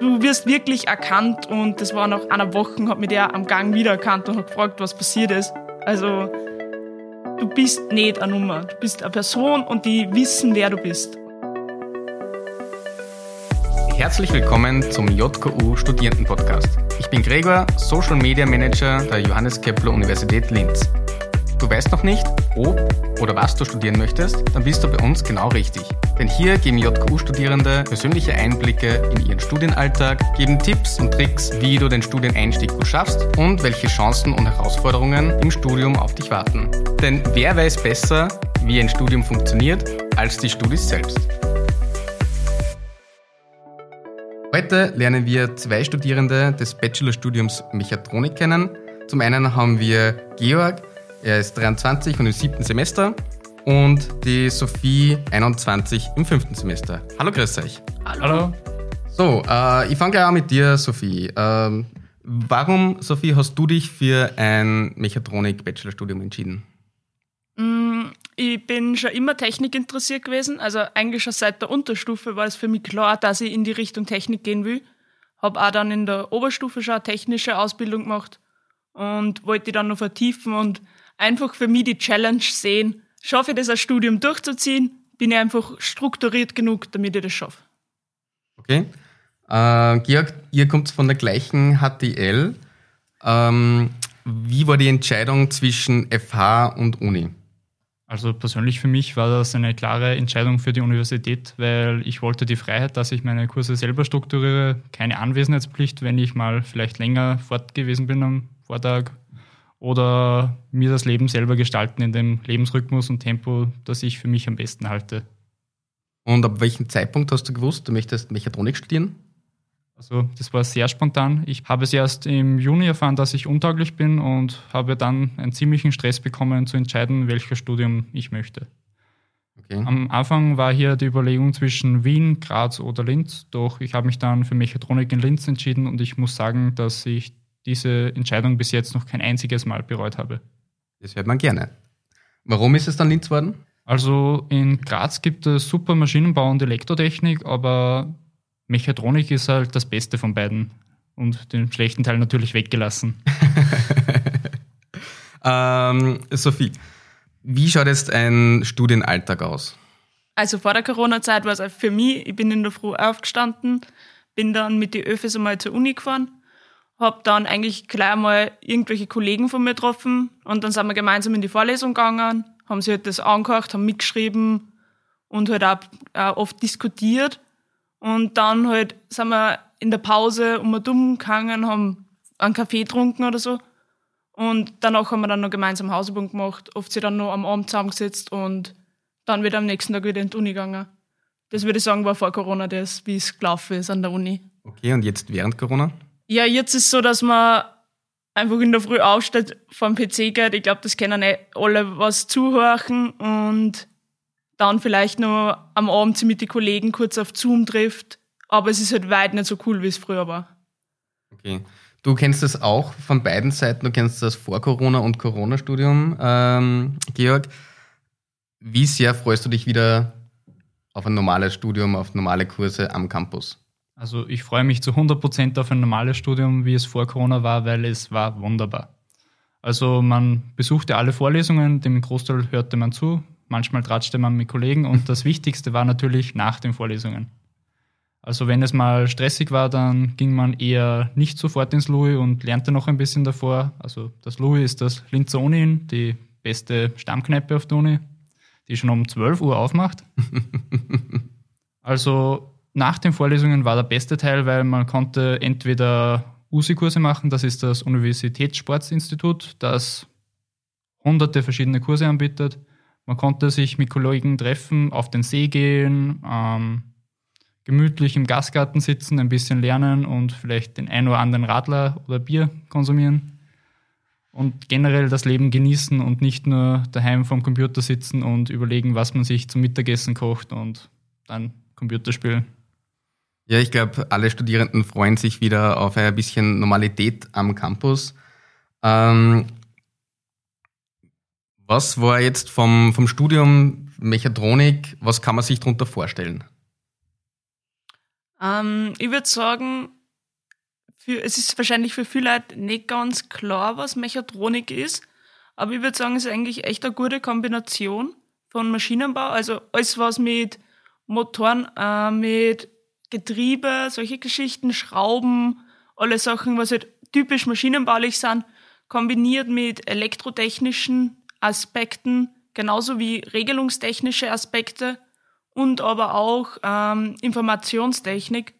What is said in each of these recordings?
Du wirst wirklich erkannt und das war nach einer Woche, hat mich der am Gang wiedererkannt und hat gefragt, was passiert ist. Also, du bist nicht eine Nummer, du bist eine Person und die wissen, wer du bist. Herzlich willkommen zum JKU Studierendenpodcast. Ich bin Gregor, Social Media Manager der Johannes Kepler Universität Linz. Du weißt noch nicht, ob oder was du studieren möchtest, dann bist du bei uns genau richtig. Denn hier geben JKU-Studierende persönliche Einblicke in ihren Studienalltag, geben Tipps und Tricks, wie du den Studieneinstieg gut schaffst und welche Chancen und Herausforderungen im Studium auf dich warten. Denn wer weiß besser, wie ein Studium funktioniert, als die Studis selbst. Heute lernen wir zwei Studierende des Bachelorstudiums Mechatronik kennen. Zum einen haben wir Georg, er ist 23 und im siebten Semester. Und die Sophie 21 im fünften Semester. Hallo, grüß euch. Hallo. So, äh, ich fange gleich an mit dir, Sophie. Ähm, warum, Sophie, hast du dich für ein Mechatronik-Bachelorstudium entschieden? Mm, ich bin schon immer Technik interessiert gewesen. Also eigentlich schon seit der Unterstufe war es für mich klar, dass ich in die Richtung Technik gehen will. Habe auch dann in der Oberstufe schon eine technische Ausbildung gemacht und wollte die dann noch vertiefen und einfach für mich die Challenge sehen, schaffe ich das als Studium durchzuziehen, bin ich einfach strukturiert genug, damit ich das schaffe. Okay. Äh, Georg, ihr kommt von der gleichen HTL. Ähm, wie war die Entscheidung zwischen FH und Uni? Also persönlich für mich war das eine klare Entscheidung für die Universität, weil ich wollte die Freiheit, dass ich meine Kurse selber strukturiere, keine Anwesenheitspflicht, wenn ich mal vielleicht länger fort gewesen bin am Vortag oder mir das Leben selber gestalten in dem Lebensrhythmus und Tempo, das ich für mich am besten halte. Und ab welchem Zeitpunkt hast du gewusst, du möchtest Mechatronik studieren? Also das war sehr spontan. Ich habe es erst im Juni erfahren, dass ich untauglich bin und habe dann einen ziemlichen Stress bekommen, zu entscheiden, welches Studium ich möchte. Okay. Am Anfang war hier die Überlegung zwischen Wien, Graz oder Linz, doch ich habe mich dann für Mechatronik in Linz entschieden und ich muss sagen, dass ich diese Entscheidung bis jetzt noch kein einziges Mal bereut habe. Das hört man gerne. Warum ist es dann Linz worden? Also in Graz gibt es super Maschinenbau und Elektrotechnik, aber Mechatronik ist halt das Beste von beiden und den schlechten Teil natürlich weggelassen. ähm, Sophie, wie schaut jetzt ein Studienalltag aus? Also vor der Corona-Zeit war es für mich, ich bin in der Früh aufgestanden, bin dann mit den Öffis einmal zur Uni gefahren, habe dann eigentlich gleich mal irgendwelche Kollegen von mir getroffen und dann sind wir gemeinsam in die Vorlesung gegangen, haben sie halt das angehört, haben mitgeschrieben und halt auch, auch oft diskutiert. Und dann halt sind wir in der Pause um dumm gegangen, haben einen Kaffee getrunken oder so. Und danach haben wir dann noch gemeinsam Hausübung gemacht, oft sie dann noch am Abend zusammengesetzt und dann wieder am nächsten Tag wieder in die Uni gegangen. Das würde ich sagen, war vor Corona das, wie es gelaufen ist an der Uni. Okay, und jetzt während Corona? Ja, jetzt ist so, dass man einfach in der Früh aufsteht, vom PC geht. Ich glaube, das kennen nicht alle was zuhören und dann vielleicht noch am Abend mit den Kollegen kurz auf Zoom trifft. Aber es ist halt weit nicht so cool, wie es früher war. Okay. Du kennst das auch von beiden Seiten. Du kennst das vor Corona und Corona-Studium, ähm, Georg. Wie sehr freust du dich wieder auf ein normales Studium, auf normale Kurse am Campus? Also ich freue mich zu 100% auf ein normales Studium, wie es vor Corona war, weil es war wunderbar. Also man besuchte alle Vorlesungen, dem Großteil hörte man zu, manchmal tratschte man mit Kollegen und das Wichtigste war natürlich nach den Vorlesungen. Also wenn es mal stressig war, dann ging man eher nicht sofort ins Louis und lernte noch ein bisschen davor. Also das Louis ist das Linzer Uni, die beste Stammkneipe auf der Uni, die schon um 12 Uhr aufmacht. also nach den Vorlesungen war der beste Teil, weil man konnte entweder USI-Kurse machen, das ist das Universitätssportsinstitut, das hunderte verschiedene Kurse anbietet. Man konnte sich mit Kollegen treffen, auf den See gehen, ähm, gemütlich im Gastgarten sitzen, ein bisschen lernen und vielleicht den ein oder anderen Radler oder Bier konsumieren. Und generell das Leben genießen und nicht nur daheim vom Computer sitzen und überlegen, was man sich zum Mittagessen kocht und dann Computer spielen. Ja, ich glaube, alle Studierenden freuen sich wieder auf ein bisschen Normalität am Campus. Ähm, was war jetzt vom, vom Studium Mechatronik, was kann man sich darunter vorstellen? Ähm, ich würde sagen, für, es ist wahrscheinlich für viele Leute nicht ganz klar, was Mechatronik ist. Aber ich würde sagen, es ist eigentlich echt eine gute Kombination von Maschinenbau. Also alles, was mit Motoren, äh, mit Getriebe, solche Geschichten, Schrauben, alle Sachen, was halt typisch maschinenbaulich sind, kombiniert mit elektrotechnischen Aspekten, genauso wie regelungstechnische Aspekte und aber auch ähm, Informationstechnik.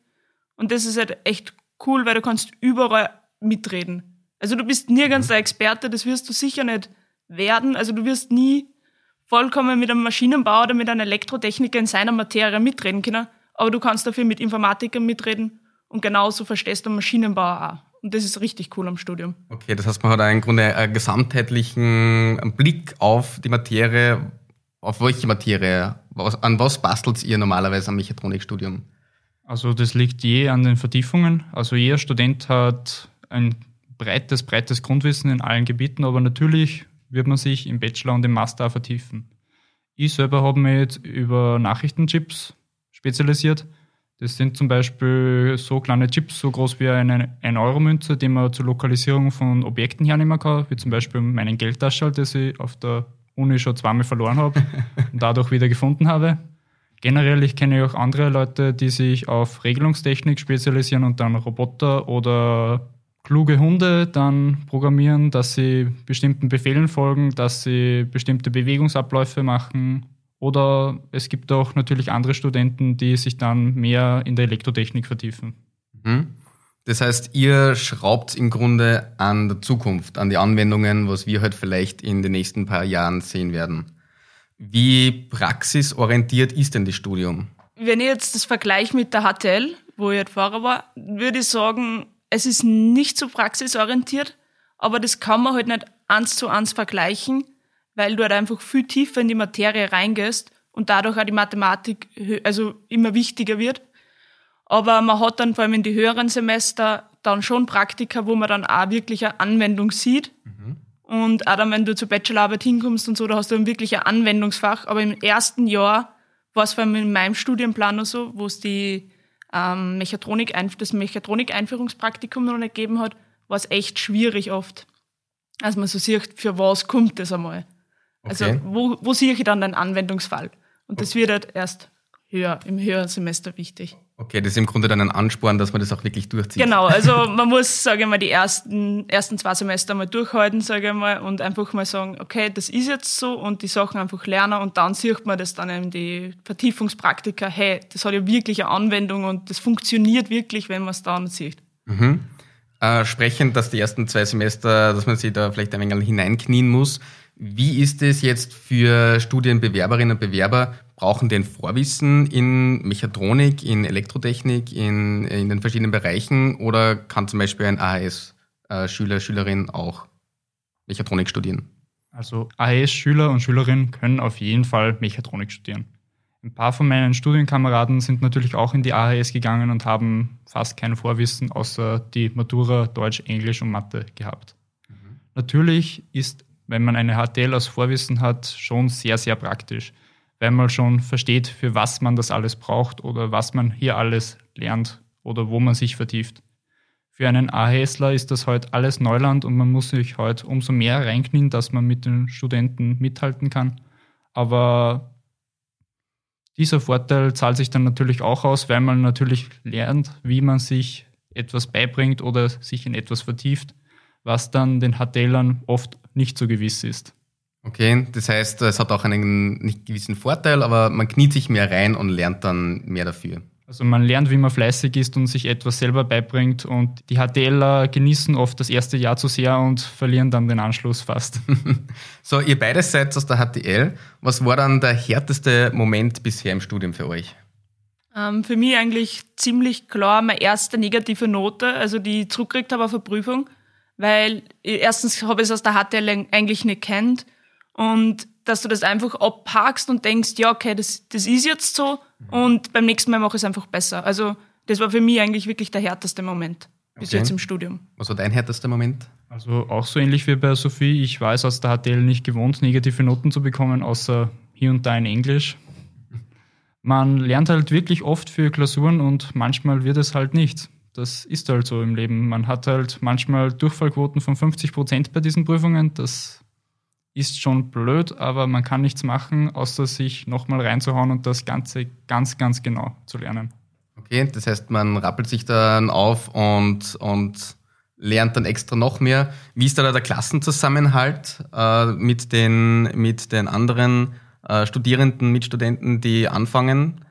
Und das ist halt echt cool, weil du kannst überall mitreden. Also du bist nirgends der Experte, das wirst du sicher nicht werden. Also du wirst nie vollkommen mit einem Maschinenbauer oder mit einem Elektrotechniker in seiner Materie mitreden können, aber du kannst dafür mit Informatikern mitreden und genauso verstehst du Maschinenbauer auch. Und das ist richtig cool am Studium. Okay, das heißt, man hat im Grunde einen gesamtheitlichen Blick auf die Materie. Auf welche Materie? Was, an was bastelt ihr normalerweise am Mechatronikstudium? Also das liegt je an den Vertiefungen. Also jeder Student hat ein breites, breites Grundwissen in allen Gebieten, aber natürlich wird man sich im Bachelor und im Master vertiefen. Ich selber habe mich jetzt über Nachrichtenchips spezialisiert. Das sind zum Beispiel so kleine Chips, so groß wie eine 1-Euro-Münze, die man zur Lokalisierung von Objekten hernehmen kann, wie zum Beispiel meinen Geldtaschel, das ich auf der Uni schon zweimal verloren habe und dadurch wieder gefunden habe. Generell, ich kenne auch andere Leute, die sich auf Regelungstechnik spezialisieren und dann Roboter oder kluge Hunde dann programmieren, dass sie bestimmten Befehlen folgen, dass sie bestimmte Bewegungsabläufe machen. Oder es gibt auch natürlich andere Studenten, die sich dann mehr in der Elektrotechnik vertiefen. Mhm. Das heißt, ihr schraubt im Grunde an der Zukunft, an die Anwendungen, was wir halt vielleicht in den nächsten paar Jahren sehen werden. Wie praxisorientiert ist denn das Studium? Wenn ich jetzt das vergleiche mit der HTL, wo ich halt vorher war, würde ich sagen, es ist nicht so praxisorientiert, aber das kann man halt nicht eins zu eins vergleichen, weil du halt einfach viel tiefer in die Materie reingehst und dadurch auch die Mathematik also immer wichtiger wird. Aber man hat dann vor allem in die höheren Semester dann schon Praktika, wo man dann auch wirklich eine Anwendung sieht. Mhm. Und auch dann, wenn du zur Bachelorarbeit hinkommst und so, da hast du dann wirklich ein Anwendungsfach. Aber im ersten Jahr war es vor allem in meinem Studienplan noch so, wo es die ähm, Mechatronik, das Mechatronik-Einführungspraktikum noch nicht gegeben hat, war es echt schwierig oft. Also man so sieht, für was kommt das einmal. Also okay. Wo, wo sehe ich dann den Anwendungsfall? Und das wird halt erst höher, im höheren Semester wichtig. Okay, das ist im Grunde dann ein Ansporn, dass man das auch wirklich durchzieht. Genau, also man muss, sage ich mal, die ersten, ersten zwei Semester mal durchhalten, sage ich mal, und einfach mal sagen, okay, das ist jetzt so und die Sachen einfach lernen und dann sieht man das dann in die Vertiefungspraktika, hey, das hat ja wirklich eine Anwendung und das funktioniert wirklich, wenn man es dann sieht. Mhm. Äh, sprechend, dass die ersten zwei Semester, dass man sich da vielleicht ein wenig hineinknien muss. Wie ist es jetzt für Studienbewerberinnen und Bewerber? Brauchen die ein Vorwissen in Mechatronik, in Elektrotechnik, in, in den verschiedenen Bereichen oder kann zum Beispiel ein AHS-Schüler, äh, Schülerin auch Mechatronik studieren? Also AHS-Schüler und Schülerinnen können auf jeden Fall Mechatronik studieren. Ein paar von meinen Studienkameraden sind natürlich auch in die AHS gegangen und haben fast kein Vorwissen außer die Matura Deutsch, Englisch und Mathe gehabt. Mhm. Natürlich ist wenn man eine HTL als Vorwissen hat, schon sehr, sehr praktisch, weil man schon versteht, für was man das alles braucht oder was man hier alles lernt oder wo man sich vertieft. Für einen AHSler ist das heute alles Neuland und man muss sich heute umso mehr reinknien, dass man mit den Studenten mithalten kann. Aber dieser Vorteil zahlt sich dann natürlich auch aus, weil man natürlich lernt, wie man sich etwas beibringt oder sich in etwas vertieft, was dann den HTLern oft nicht so gewiss ist. Okay, das heißt, es hat auch einen nicht gewissen Vorteil, aber man kniet sich mehr rein und lernt dann mehr dafür. Also man lernt, wie man fleißig ist und sich etwas selber beibringt und die HTLer genießen oft das erste Jahr zu sehr und verlieren dann den Anschluss fast. so, ihr beide seid aus der HTL. Was war dann der härteste Moment bisher im Studium für euch? Ähm, für mich eigentlich ziemlich klar meine erste negative Note, also die ich zurückgekriegt habe auf eine Prüfung weil erstens habe ich es aus der HTL eigentlich nicht kennt und dass du das einfach abpackst und denkst, ja, okay, das, das ist jetzt so und beim nächsten Mal mache ich es einfach besser. Also das war für mich eigentlich wirklich der härteste Moment bis okay. jetzt im Studium. Was war dein härtester Moment? Also auch so ähnlich wie bei Sophie. Ich war es aus der HTL nicht gewohnt, negative Noten zu bekommen, außer hier und da in Englisch. man lernt halt wirklich oft für Klausuren und manchmal wird es halt nichts. Das ist halt so im Leben. Man hat halt manchmal Durchfallquoten von 50 Prozent bei diesen Prüfungen. Das ist schon blöd, aber man kann nichts machen, außer sich nochmal reinzuhauen und das Ganze ganz, ganz genau zu lernen. Okay, das heißt, man rappelt sich dann auf und, und lernt dann extra noch mehr. Wie ist da der Klassenzusammenhalt äh, mit, den, mit den anderen äh, Studierenden, Mitstudenten, die anfangen?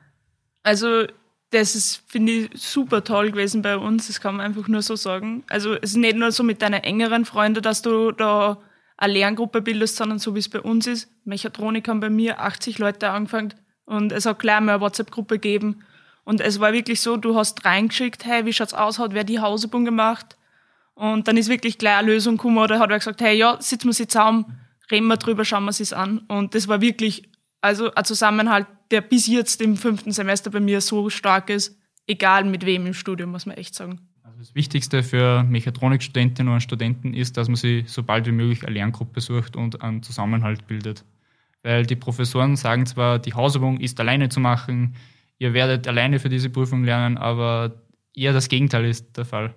Also das ist, finde ich, super toll gewesen bei uns. Das kann man einfach nur so sagen. Also es ist nicht nur so mit deinen engeren Freunden, dass du da eine Lerngruppe bildest, sondern so wie es bei uns ist. Mechatronik haben bei mir 80 Leute angefangen und es hat gleich mal eine WhatsApp-Gruppe gegeben. Und es war wirklich so, du hast reingeschickt, hey, wie schaut's aus, hat wer die Hausübung gemacht? Und dann ist wirklich gleich eine Lösung gekommen oder hat er gesagt, hey, ja, sitzen wir sie zusammen, reden wir drüber, schauen wir es an. Und das war wirklich, also ein Zusammenhalt, der bis jetzt im fünften Semester bei mir so stark ist, egal mit wem im Studium, muss man echt sagen. Also das Wichtigste für Mechatronikstudentinnen und Studenten ist, dass man sich so bald wie möglich eine Lerngruppe sucht und einen Zusammenhalt bildet. Weil die Professoren sagen zwar, die Hausübung ist alleine zu machen, ihr werdet alleine für diese Prüfung lernen, aber eher das Gegenteil ist der Fall.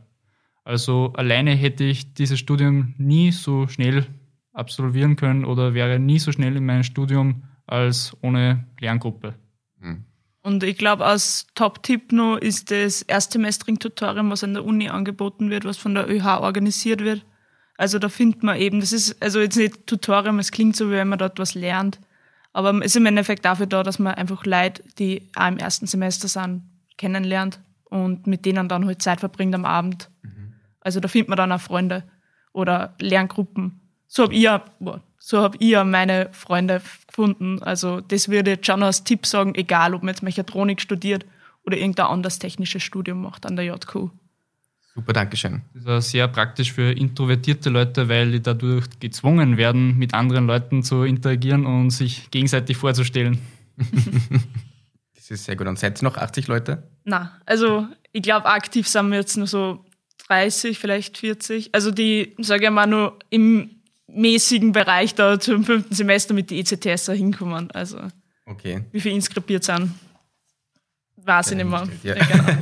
Also alleine hätte ich dieses Studium nie so schnell absolvieren können oder wäre nie so schnell in meinem Studium als ohne Lerngruppe. Hm. Und ich glaube, als Top-Tipp noch ist das Erstsemestring-Tutorium, was an der Uni angeboten wird, was von der ÖH organisiert wird. Also da findet man eben, das ist also jetzt nicht Tutorium, es klingt so, wie wenn man dort was lernt, aber es ist im Endeffekt dafür da, dass man einfach Leute, die auch im ersten Semester sind, kennenlernt und mit denen dann halt Zeit verbringt am Abend. Mhm. Also da findet man dann auch Freunde oder Lerngruppen. So habe ich, so hab ich meine Freunde gefunden. Also das würde ich jetzt schon als Tipp sagen, egal ob man jetzt Mechatronik studiert oder irgendein anderes technisches Studium macht an der JQ. Super, Dankeschön. Das ist auch sehr praktisch für introvertierte Leute, weil die dadurch gezwungen werden, mit anderen Leuten zu interagieren und sich gegenseitig vorzustellen. das ist sehr gut. Und seid ihr noch 80 Leute? Na, also ich glaube, aktiv sind wir jetzt nur so 30, vielleicht 40. Also die, sage ich mal, nur im mäßigen Bereich da zum fünften Semester mit den ECTS hinkommen. Also okay. wie viel inskribiert sind, weiß ich nicht mehr. Ja. Ja, genau.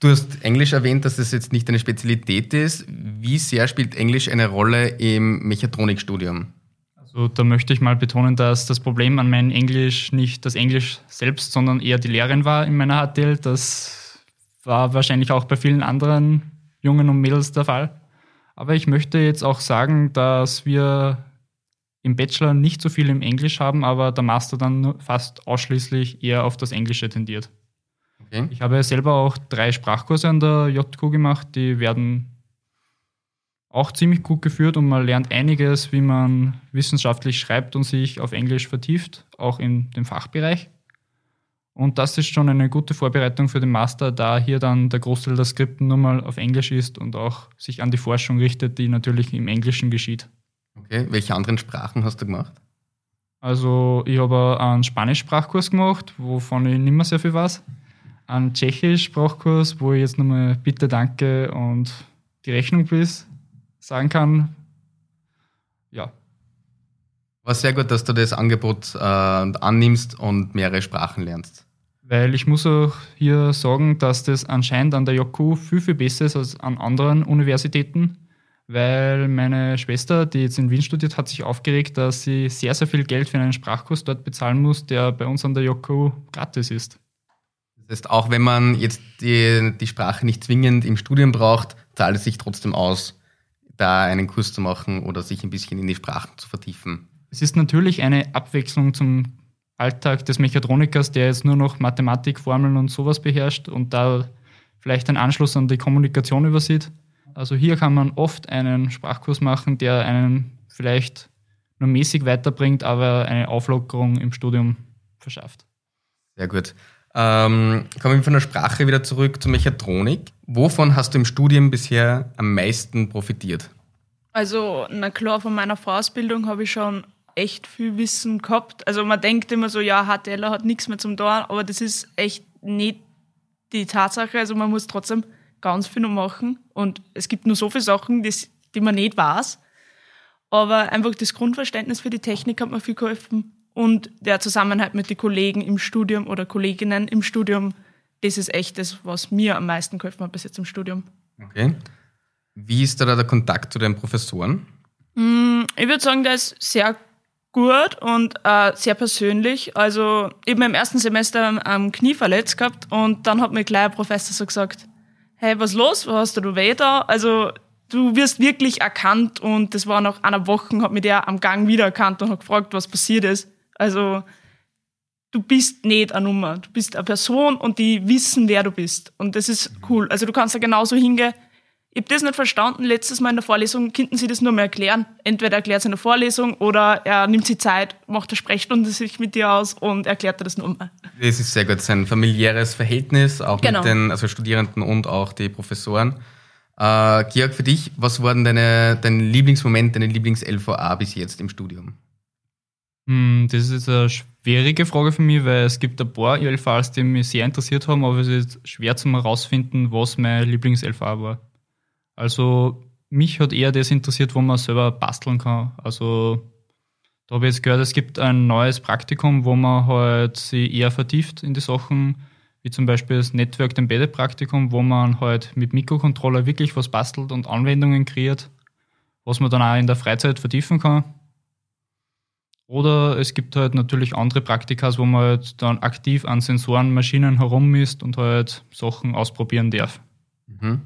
Du hast Englisch erwähnt, dass das jetzt nicht deine Spezialität ist. Wie sehr spielt Englisch eine Rolle im Mechatronikstudium? Also da möchte ich mal betonen, dass das Problem an meinem Englisch nicht das Englisch selbst, sondern eher die Lehrerin war in meiner HTL. Das war wahrscheinlich auch bei vielen anderen Jungen und Mädels der Fall. Aber ich möchte jetzt auch sagen, dass wir im Bachelor nicht so viel im Englisch haben, aber der Master dann fast ausschließlich eher auf das Englische tendiert. Okay. Ich habe selber auch drei Sprachkurse an der JQ gemacht, die werden auch ziemlich gut geführt und man lernt einiges, wie man wissenschaftlich schreibt und sich auf Englisch vertieft, auch in dem Fachbereich. Und das ist schon eine gute Vorbereitung für den Master, da hier dann der Großteil der Skripten nur mal auf Englisch ist und auch sich an die Forschung richtet, die natürlich im Englischen geschieht. Okay, welche anderen Sprachen hast du gemacht? Also ich habe einen Spanisch-Sprachkurs gemacht, wovon ich nicht mehr sehr viel weiß. Einen Tschechisch-Sprachkurs, wo ich jetzt nochmal Bitte, Danke und die Rechnung bis sagen kann. Ja. War sehr gut, dass du das Angebot äh, annimmst und mehrere Sprachen lernst. Weil ich muss auch hier sagen, dass das anscheinend an der JQ viel, viel besser ist als an anderen Universitäten. Weil meine Schwester, die jetzt in Wien studiert, hat sich aufgeregt, dass sie sehr, sehr viel Geld für einen Sprachkurs dort bezahlen muss, der bei uns an der JQ gratis ist. Das heißt, auch wenn man jetzt die, die Sprache nicht zwingend im Studium braucht, zahlt es sich trotzdem aus, da einen Kurs zu machen oder sich ein bisschen in die Sprachen zu vertiefen. Es ist natürlich eine Abwechslung zum Alltag des Mechatronikers, der jetzt nur noch Mathematikformeln und sowas beherrscht und da vielleicht einen Anschluss an die Kommunikation übersieht. Also hier kann man oft einen Sprachkurs machen, der einen vielleicht nur mäßig weiterbringt, aber eine Auflockerung im Studium verschafft. Sehr gut. Ähm, kommen wir von der Sprache wieder zurück zur Mechatronik. Wovon hast du im Studium bisher am meisten profitiert? Also, na klar, von meiner Vorausbildung habe ich schon echt viel Wissen gehabt. Also man denkt immer so, ja, HTL hat nichts mehr zum tun, aber das ist echt nicht die Tatsache. Also man muss trotzdem ganz viel noch machen und es gibt nur so viele Sachen, die, die man nicht weiß. Aber einfach das Grundverständnis für die Technik hat mir viel geholfen und der Zusammenhalt mit den Kollegen im Studium oder Kolleginnen im Studium, das ist echt das, was mir am meisten geholfen hat bis jetzt im Studium. Okay. Wie ist da der Kontakt zu den Professoren? Mm, ich würde sagen, der ist sehr gut und äh, sehr persönlich. Also ich habe im ersten Semester am, Knie verletzt gehabt und dann hat mir gleich ein Professor so gesagt, hey, was los? Was hast du weh da? Also du wirst wirklich erkannt und das war nach einer Woche, hat mich der am Gang wieder erkannt und hat gefragt, was passiert ist. Also du bist nicht eine Nummer, du bist eine Person und die wissen, wer du bist. Und das ist cool. Also du kannst da genauso hingehen, ich habe das nicht verstanden. Letztes Mal in der Vorlesung könnten Sie das nur mehr erklären. Entweder erklärt es in der Vorlesung oder er nimmt sich Zeit, macht eine Sprechstunde sich mit dir aus und erklärt dir das nur mehr. Das ist sehr gut, sein familiäres Verhältnis, auch genau. mit den also Studierenden und auch die Professoren. Äh, Georg, für dich, was war denn deine, dein Lieblingsmoment, deine Lieblings-LVA bis jetzt im Studium? Hm, das ist eine schwierige Frage für mich, weil es gibt ein paar LVAs, die mich sehr interessiert haben, aber es ist schwer zu herausfinden, was mein Lieblings-LVA war. Also mich hat eher das interessiert, wo man selber basteln kann. Also da habe ich jetzt gehört, es gibt ein neues Praktikum, wo man halt sich eher vertieft in die Sachen, wie zum Beispiel das Network Embedded Praktikum, wo man halt mit Mikrocontroller wirklich was bastelt und Anwendungen kreiert, was man dann auch in der Freizeit vertiefen kann. Oder es gibt halt natürlich andere Praktika, wo man halt dann aktiv an Sensoren, Maschinen herummisst und halt Sachen ausprobieren darf. Mhm.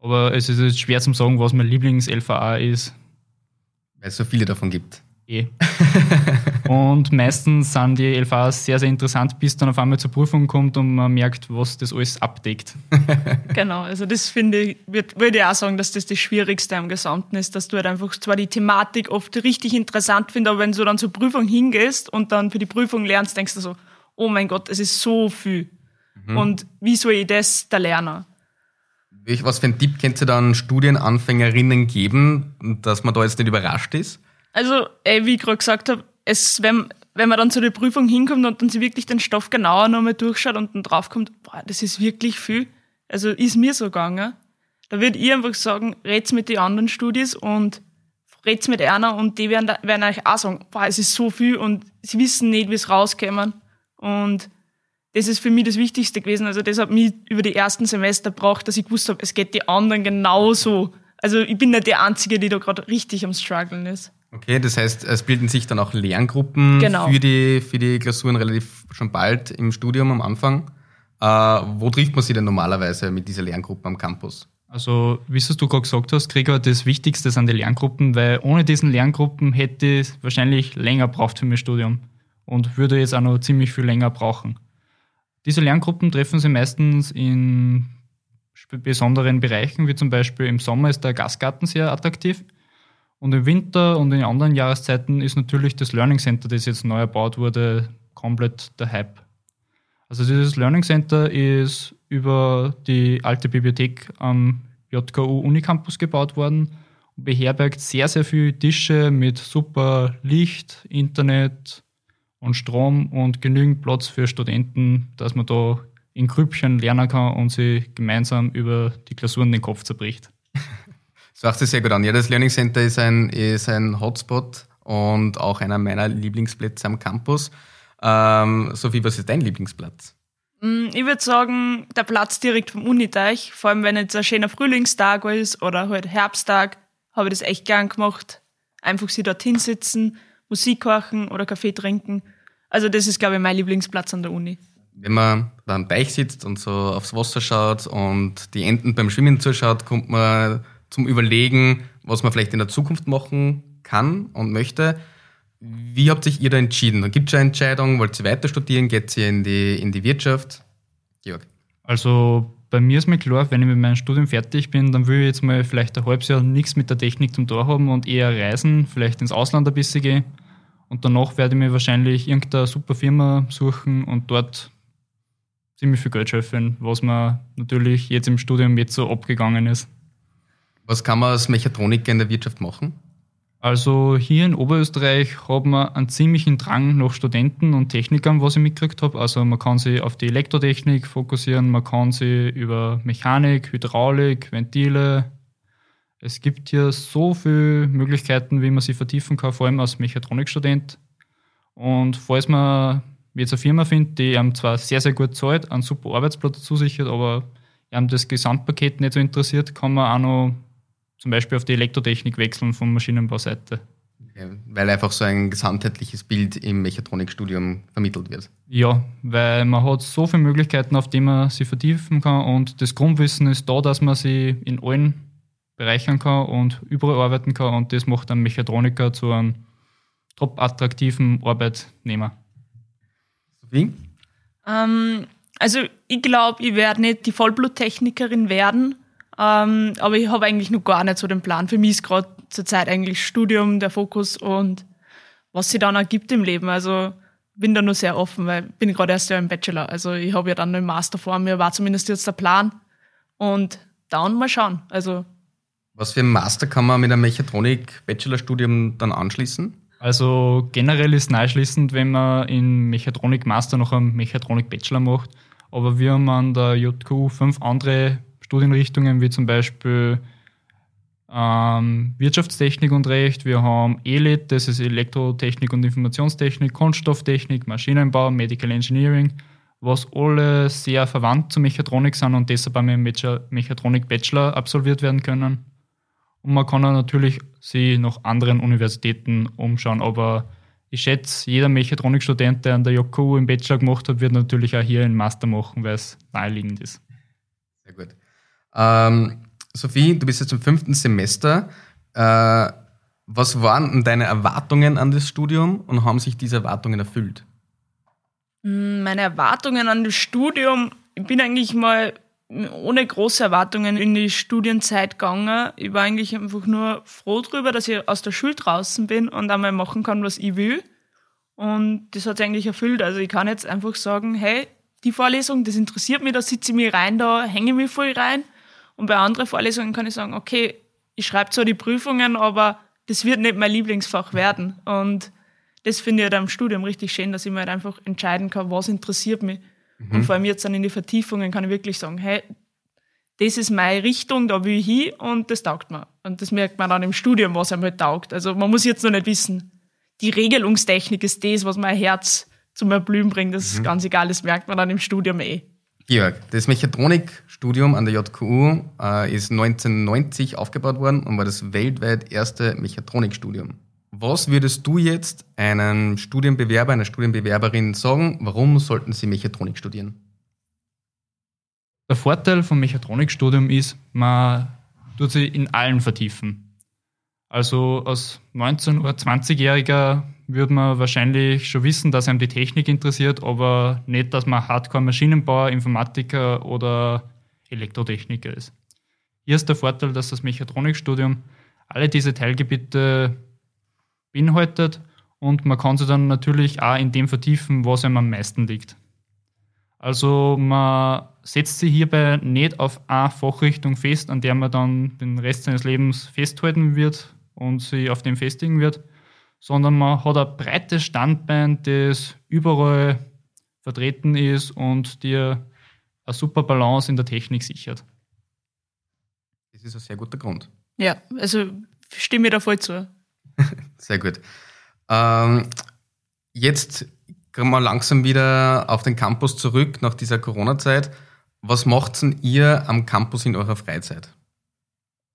Aber es ist jetzt schwer zu sagen, was mein Lieblings-LVA ist. Weil es so viele davon gibt. Eh. und meistens sind die LVAs sehr, sehr interessant, bis dann auf einmal zur Prüfung kommt und man merkt, was das alles abdeckt. genau, also das finde ich, würde ich auch sagen, dass das das Schwierigste am Gesamten ist, dass du halt einfach zwar die Thematik oft richtig interessant findest, aber wenn du dann zur Prüfung hingehst und dann für die Prüfung lernst, denkst du so, oh mein Gott, es ist so viel. Mhm. Und wie soll ich das da lernen? Was für einen Tipp könnt ihr dann Studienanfängerinnen geben, dass man da jetzt nicht überrascht ist? Also, ey, wie ich gerade gesagt habe, wenn, wenn man dann zu der Prüfung hinkommt und dann sich wirklich den Stoff genauer nochmal durchschaut und dann draufkommt, boah, das ist wirklich viel. Also ist mir so gegangen. Da würde ich einfach sagen, red's mit den anderen Studis und red's mit einer und die werden, werden euch auch sagen, boah, es ist so viel und sie wissen nicht, wie es rauskommen. Und das ist für mich das Wichtigste gewesen. Also das hat mich über die ersten Semester gebracht, dass ich gewusst habe, es geht die anderen genauso. Also ich bin nicht die Einzige, die da gerade richtig am struggeln ist. Okay, das heißt, es bilden sich dann auch Lerngruppen genau. für, die, für die Klausuren relativ schon bald im Studium am Anfang. Äh, wo trifft man sich denn normalerweise mit dieser Lerngruppe am Campus? Also, wie du gerade gesagt hast, Gregor, das Wichtigste sind die Lerngruppen, weil ohne diesen Lerngruppen hätte ich wahrscheinlich länger braucht für mein Studium und würde jetzt auch noch ziemlich viel länger brauchen. Diese Lerngruppen treffen sie meistens in besonderen Bereichen, wie zum Beispiel im Sommer ist der Gastgarten sehr attraktiv. Und im Winter und in anderen Jahreszeiten ist natürlich das Learning Center, das jetzt neu erbaut wurde, komplett der Hype. Also dieses Learning Center ist über die alte Bibliothek am JKU Unicampus gebaut worden und beherbergt sehr, sehr viele Tische mit super Licht, Internet, und Strom und genügend Platz für Studenten, dass man da in Grüppchen lernen kann und sich gemeinsam über die Klausuren den Kopf zerbricht. Sagst du sehr gut an. Ja, das Learning Center ist ein, ist ein Hotspot und auch einer meiner Lieblingsplätze am Campus. Ähm, Sophie, was ist dein Lieblingsplatz? Mm, ich würde sagen, der Platz direkt vom Uniteich, vor allem wenn jetzt ein schöner Frühlingstag ist oder halt Herbsttag, habe ich das echt gern gemacht. Einfach sie dort hinsitzen, Musik kochen oder Kaffee trinken. Also das ist, glaube ich, mein Lieblingsplatz an der Uni. Wenn man da am Teich sitzt und so aufs Wasser schaut und die Enten beim Schwimmen zuschaut, kommt man zum Überlegen, was man vielleicht in der Zukunft machen kann und möchte. Wie habt sich ihr da entschieden? Gibt es eine Entscheidung? Wollt ihr weiter studieren? Geht ihr in die, in die Wirtschaft? Georg. Also bei mir ist mir klar, wenn ich mit meinem Studium fertig bin, dann will ich jetzt mal vielleicht ein halbes Jahr nichts mit der Technik zum Tor haben und eher reisen, vielleicht ins Ausland ein bisschen gehen. Und danach werde ich mir wahrscheinlich irgendeine super Firma suchen und dort ziemlich viel Geld schöpfen, was mir natürlich jetzt im Studium jetzt so abgegangen ist. Was kann man als Mechatroniker in der Wirtschaft machen? Also hier in Oberösterreich haben wir einen ziemlichen Drang nach Studenten und Technikern, was ich mitgekriegt habe. Also man kann sich auf die Elektrotechnik fokussieren, man kann sich über Mechanik, Hydraulik, Ventile. Es gibt hier so viele Möglichkeiten, wie man sie vertiefen kann, vor allem als Mechatronikstudent. Und falls man jetzt eine Firma findet, die einem zwar sehr, sehr gut zahlt, einen super Arbeitsplatz zusichert, aber einem das Gesamtpaket nicht so interessiert, kann man auch noch zum Beispiel auf die Elektrotechnik wechseln von Maschinenbauseite. Weil einfach so ein gesamtheitliches Bild im Mechatronikstudium vermittelt wird. Ja, weil man hat so viele Möglichkeiten, auf die man sich vertiefen kann und das Grundwissen ist da, dass man sich in allen bereichern kann und überall arbeiten kann und das macht einen Mechatroniker zu einem top attraktiven Arbeitnehmer. Sophie? Ähm, also ich glaube, ich werde nicht die Vollbluttechnikerin werden, ähm, aber ich habe eigentlich noch gar nicht so den Plan. Für mich ist gerade zurzeit eigentlich Studium der Fokus und was sich dann ergibt im Leben. Also bin da nur sehr offen, weil ich bin gerade erst ja im Bachelor. Also ich habe ja dann einen Master vor mir, war zumindest jetzt der Plan. Und dann mal schauen. Also was für ein Master kann man mit einem Mechatronik-Bachelorstudium dann anschließen? Also generell ist es nahschließend, wenn man in Mechatronik Master noch einen Mechatronik Bachelor macht. Aber wir haben an der JKU fünf andere Studienrichtungen, wie zum Beispiel ähm, Wirtschaftstechnik und Recht. Wir haben ELIT, das ist Elektrotechnik und Informationstechnik, Kunststofftechnik, Maschinenbau, Medical Engineering, was alle sehr verwandt zur Mechatronik sind und deshalb beim Mechatronik Bachelor absolviert werden können. Und man kann natürlich sich nach anderen Universitäten umschauen. Aber ich schätze, jeder Mechatronikstudent, der an der JKU im Bachelor gemacht hat, wird natürlich auch hier einen Master machen, weil es naheliegend ist. Sehr gut. Ähm, Sophie, du bist jetzt im fünften Semester. Äh, was waren deine Erwartungen an das Studium und haben sich diese Erwartungen erfüllt? Hm, meine Erwartungen an das Studium, ich bin eigentlich mal ohne große Erwartungen in die Studienzeit gegangen. Ich war eigentlich einfach nur froh darüber, dass ich aus der Schule draußen bin und einmal machen kann, was ich will. Und das hat sich eigentlich erfüllt. Also ich kann jetzt einfach sagen, hey, die Vorlesung, das interessiert mich, da sitze ich mir rein, da hänge ich mich voll rein. Und bei anderen Vorlesungen kann ich sagen, okay, ich schreibe zwar die Prüfungen, aber das wird nicht mein Lieblingsfach werden. Und das finde ich halt am Studium richtig schön, dass ich mir halt einfach entscheiden kann, was interessiert mich. Mhm. Und vor allem jetzt dann in die Vertiefungen kann ich wirklich sagen, hey, das ist meine Richtung, da will ich hin und das taugt mir. Und das merkt man dann im Studium, was einem halt taugt. Also man muss jetzt noch nicht wissen, die Regelungstechnik ist das, was mein Herz zum Erblühen bringt. Das ist mhm. ganz egal, das merkt man dann im Studium eh. Georg, das Mechatronikstudium an der JKU äh, ist 1990 aufgebaut worden und war das weltweit erste Mechatronikstudium. Was würdest du jetzt einem Studienbewerber, einer Studienbewerberin sagen, warum sollten sie Mechatronik studieren? Der Vorteil vom Mechatronikstudium ist, man tut sich in allen vertiefen. Also als 19- oder 20-Jähriger würde man wahrscheinlich schon wissen, dass einem die Technik interessiert, aber nicht, dass man Hardcore-Maschinenbauer, Informatiker oder Elektrotechniker ist. Hier ist der Vorteil, dass das Mechatronikstudium alle diese Teilgebiete beinhaltet und man kann sich dann natürlich auch in dem vertiefen, was einem am meisten liegt. Also man setzt sich hierbei nicht auf eine Fachrichtung fest, an der man dann den Rest seines Lebens festhalten wird und sich auf dem festigen wird, sondern man hat ein breites Standbein, das überall vertreten ist und dir eine super Balance in der Technik sichert. Das ist ein sehr guter Grund. Ja, also stimme mir da voll zu. Sehr gut. Ähm, jetzt kommen wir langsam wieder auf den Campus zurück nach dieser Corona-Zeit. Was macht denn ihr am Campus in eurer Freizeit?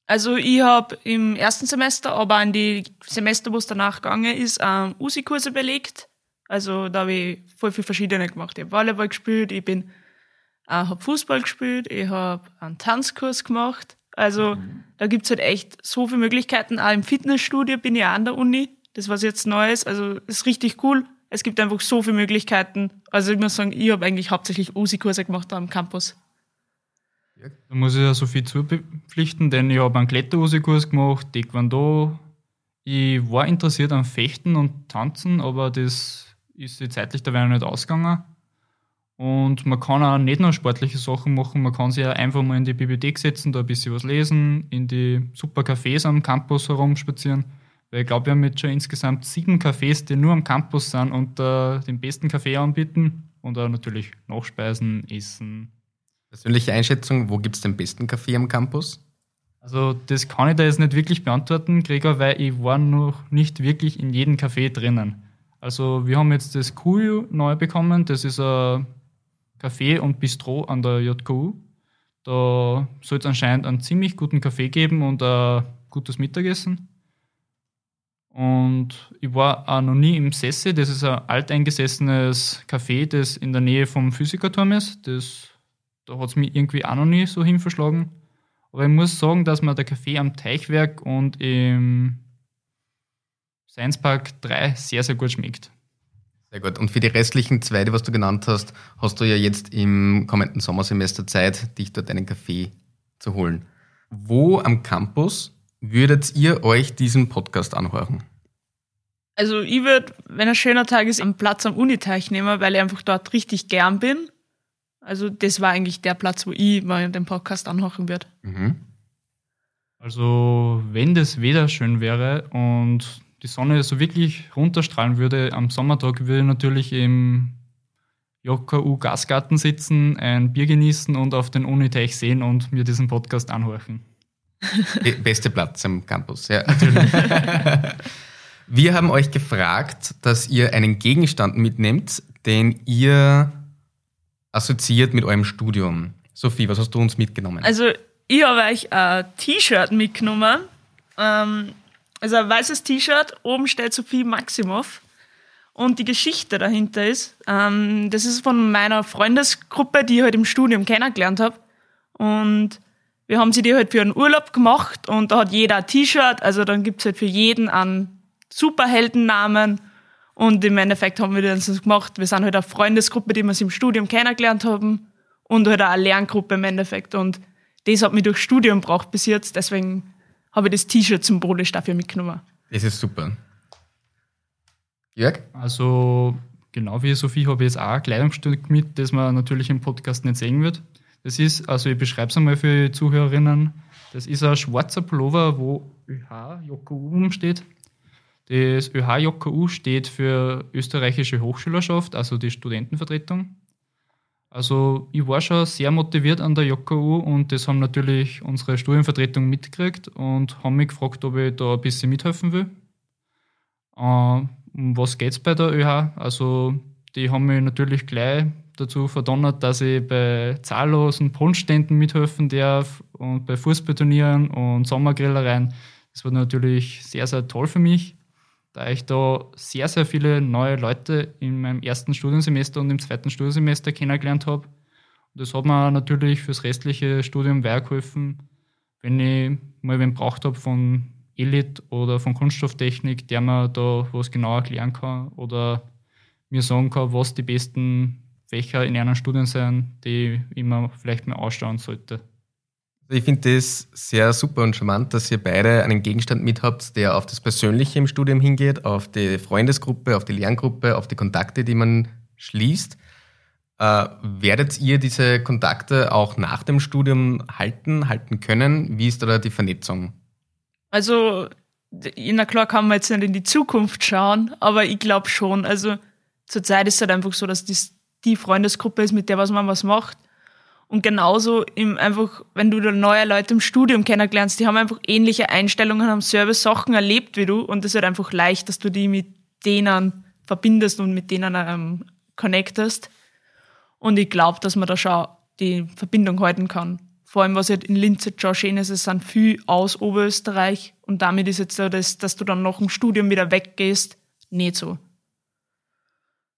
Also ich habe im ersten Semester, aber an die Semester, wo es danach gegangen ist, ähm, USI-Kurse belegt. Also da habe ich voll viel verschiedene gemacht. Ich habe Volleyball gespielt, ich bin, äh, habe Fußball gespielt, ich habe einen Tanzkurs gemacht. Also mhm. da gibt's halt echt so viele Möglichkeiten. Auch im Fitnessstudio bin ich auch an der Uni. Das was jetzt Neues. Also ist richtig cool. Es gibt einfach so viele Möglichkeiten. Also ich muss sagen, ich habe eigentlich hauptsächlich USI-Kurse gemacht am Campus. Da muss ich ja so viel zupflichten, denn ich habe einen Kletter-USI-Kurs gemacht, Taekwondo. Ich war interessiert an Fechten und Tanzen, aber das ist sich zeitlich dabei noch nicht ausgegangen. Und man kann auch nicht nur sportliche Sachen machen, man kann sich auch einfach mal in die Bibliothek setzen, da ein bisschen was lesen, in die super Cafés am Campus herumspazieren. Weil ich glaube, wir haben jetzt schon insgesamt sieben Cafés, die nur am Campus sind und äh, den besten Kaffee anbieten und auch natürlich Nachspeisen, Essen. Persönliche Einschätzung, wo gibt es den besten Kaffee am Campus? Also das kann ich da jetzt nicht wirklich beantworten, Gregor, weil ich war noch nicht wirklich in jedem Café drinnen. Also wir haben jetzt das Kuyu neu bekommen. Das ist ein Café und Bistro an der JKU. Da soll es anscheinend einen ziemlich guten Kaffee geben und ein gutes Mittagessen. Und ich war auch noch nie im Sesse. Das ist ein alteingesessenes Café, das in der Nähe vom Physikerturm ist. Das, da hat es mich irgendwie auch noch nie so hinverschlagen. Aber ich muss sagen, dass mir der Kaffee am Teichwerk und im Science Park 3 sehr, sehr gut schmeckt. Sehr gut. Und für die restlichen zwei, die was du genannt hast, hast du ja jetzt im kommenden Sommersemester Zeit, dich dort einen Kaffee zu holen. Wo am Campus würdet ihr euch diesen Podcast anhören? Also ich würde, wenn ein schöner Tag ist, einen Platz am Uniteich nehmen, weil ich einfach dort richtig gern bin. Also das war eigentlich der Platz, wo ich mal den Podcast anhören würde. Mhm. Also wenn das Wetter schön wäre und die Sonne so wirklich runterstrahlen würde am Sommertag, würde ich natürlich im JKU Gasgarten sitzen, ein Bier genießen und auf den Uniteich sehen und mir diesen Podcast anhören. Beste Platz am Campus, ja. Natürlich. Wir haben euch gefragt, dass ihr einen Gegenstand mitnehmt, den ihr assoziiert mit eurem Studium. Sophie, was hast du uns mitgenommen? Also ich habe euch ein T-Shirt mitgenommen. Ähm, also ein weißes T-Shirt, oben steht Sophie Maximov. Und die Geschichte dahinter ist, ähm, das ist von meiner Freundesgruppe, die ich halt im Studium kennengelernt habe. Und wir haben sie die halt für einen Urlaub gemacht und da hat jeder ein T-Shirt, also dann gibt's halt für jeden einen Superheldennamen. Und im Endeffekt haben wir das gemacht. Wir sind halt eine Freundesgruppe, die wir im Studium kennengelernt haben. Und halt auch eine Lerngruppe im Endeffekt. Und das hat mich durch Studium braucht bis jetzt. Deswegen habe ich das T-Shirt symbolisch dafür mitgenommen. Das ist super. Jörg? Also, genau wie Sophie habe ich jetzt auch ein Kleidungsstück mit, das man natürlich im Podcast nicht sehen wird. Das ist, also ich beschreibe es einmal für die Zuhörerinnen. Das ist ein schwarzer Pullover, wo ÖH JKU steht. Das ÖH JKU steht für Österreichische Hochschülerschaft, also die Studentenvertretung. Also ich war schon sehr motiviert an der JKU und das haben natürlich unsere Studienvertretung mitgekriegt und haben mich gefragt, ob ich da ein bisschen mithelfen will. Äh, um was geht es bei der ÖH? Also die haben mich natürlich gleich dazu verdonnert, dass ich bei zahllosen Punschständen mithelfen darf und bei Fußballturnieren und Sommergrillereien. Das war natürlich sehr, sehr toll für mich da ich da sehr, sehr viele neue Leute in meinem ersten Studiensemester und im zweiten Studiensemester kennengelernt habe. Und das hat mir natürlich fürs restliche Studium weitergeholfen, wenn ich mal wen braucht habe von Elite oder von Kunststofftechnik, der mir da was genauer erklären kann oder mir sagen kann, was die besten Fächer in einem Studien sind, die ich mir vielleicht mal ausschauen sollte. Ich finde das sehr super und charmant, dass ihr beide einen Gegenstand mit habt, der auf das Persönliche im Studium hingeht, auf die Freundesgruppe, auf die Lerngruppe, auf die Kontakte, die man schließt. Äh, werdet ihr diese Kontakte auch nach dem Studium halten, halten können? Wie ist da die Vernetzung? Also, na klar kann man jetzt nicht in die Zukunft schauen, aber ich glaube schon. Also, zurzeit ist es halt einfach so, dass das die Freundesgruppe ist, mit der was man was macht. Und genauso im einfach, wenn du da neue Leute im Studium kennenlernst, die haben einfach ähnliche Einstellungen, haben selber Sachen erlebt wie du und es halt einfach leicht, dass du die mit denen verbindest und mit denen ähm, connectest. Und ich glaube, dass man da schon die Verbindung halten kann. Vor allem, was halt in Linz jetzt schon schön ist, es sind viel aus Oberösterreich und damit ist jetzt so, dass, dass du dann nach dem Studium wieder weggehst, nicht so.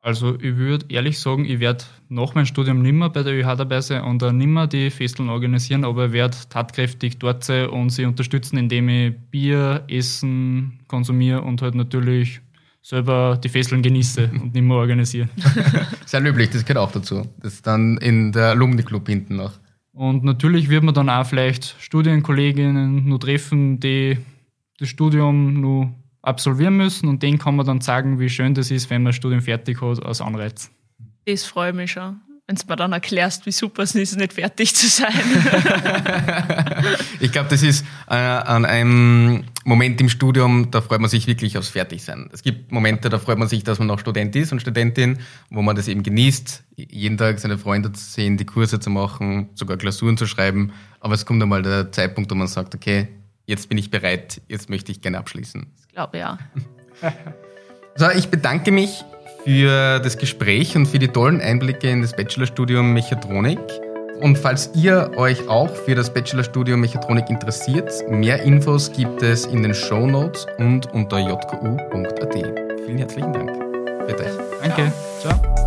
Also ich würde ehrlich sagen, ich werde nach meinem Studium nimmer bei der ÖH dabei sein und auch nimmer die Festeln organisieren, aber ich werde tatkräftig dort sein und sie unterstützen, indem ich Bier, Essen konsumiere und halt natürlich selber die Fesseln genieße und nicht mehr organisiere. Sehr löblich, das gehört auch dazu. Das ist dann in der Alumni-Club hinten noch. Und natürlich wird man dann auch vielleicht Studienkolleginnen nur treffen, die das Studium nur absolvieren müssen und denen kann man dann sagen, wie schön das ist, wenn man das Studium fertig hat als Anreiz. Das freut mich schon, wenn du mir dann erklärst, wie super es ist, nicht fertig zu sein. ich glaube, das ist äh, an einem Moment im Studium, da freut man sich wirklich aufs Fertigsein. Es gibt Momente, da freut man sich, dass man noch Student ist und Studentin, wo man das eben genießt, jeden Tag seine Freunde zu sehen, die Kurse zu machen, sogar Klausuren zu schreiben. Aber es kommt einmal der Zeitpunkt, wo man sagt, okay, jetzt bin ich bereit, jetzt möchte ich gerne abschließen. Ich glaube ja. So, ich bedanke mich für das Gespräch und für die tollen Einblicke in das Bachelorstudium Mechatronik. Und falls ihr euch auch für das Bachelorstudium Mechatronik interessiert, mehr Infos gibt es in den Show Notes und unter jku.at. Vielen herzlichen Dank. Bitte euch. Danke. Ciao.